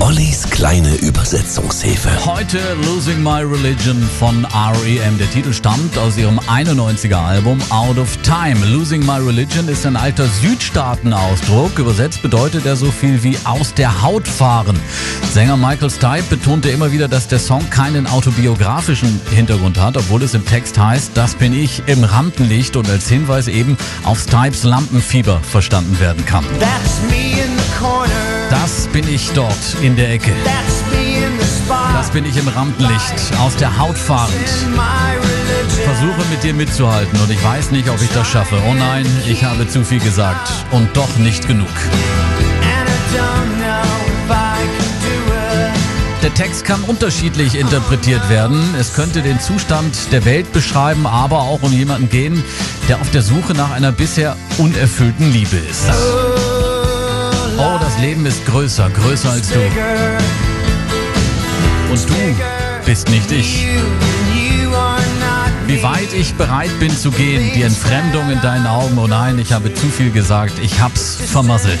Ollis kleine Übersetzungshilfe. Heute Losing My Religion von REM. Der Titel stammt aus ihrem 91er Album Out of Time. Losing My Religion ist ein alter Südstaaten-Ausdruck. Übersetzt bedeutet er so viel wie aus der Haut fahren. Sänger Michael Stipe betonte immer wieder, dass der Song keinen autobiografischen Hintergrund hat, obwohl es im Text heißt, das bin ich im Rampenlicht und als Hinweis eben auf Stipes Lampenfieber verstanden werden kann. That's me in the corner. Das bin ich dort in der Ecke. Das bin ich im Rampenlicht, aus der Haut fahrend. Versuche mit dir mitzuhalten und ich weiß nicht, ob ich das schaffe. Oh nein, ich habe zu viel gesagt und doch nicht genug. Der Text kann unterschiedlich interpretiert werden. Es könnte den Zustand der Welt beschreiben, aber auch um jemanden gehen, der auf der Suche nach einer bisher unerfüllten Liebe ist. Das Leben ist größer, größer als du. Und du bist nicht ich. Wie weit ich bereit bin zu gehen, die Entfremdung in deinen Augen. Oh nein, ich habe zu viel gesagt. Ich hab's vermasselt.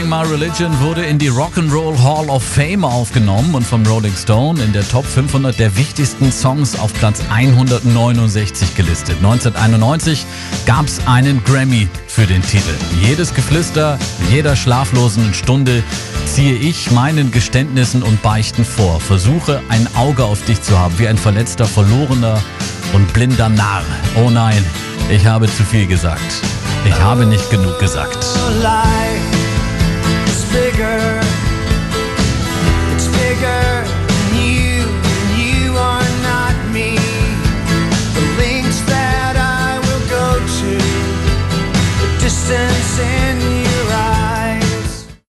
Losing My Religion wurde in die Rock'n'Roll Hall of Fame aufgenommen und vom Rolling Stone in der Top 500 der wichtigsten Songs auf Platz 169 gelistet. 1991 gab es einen Grammy für den Titel. Jedes Geflüster, jeder schlaflosen Stunde ziehe ich meinen Geständnissen und Beichten vor. Versuche ein Auge auf dich zu haben, wie ein verletzter, verlorener und blinder Narr. Oh nein, ich habe zu viel gesagt. Ich habe nicht genug gesagt. Distance in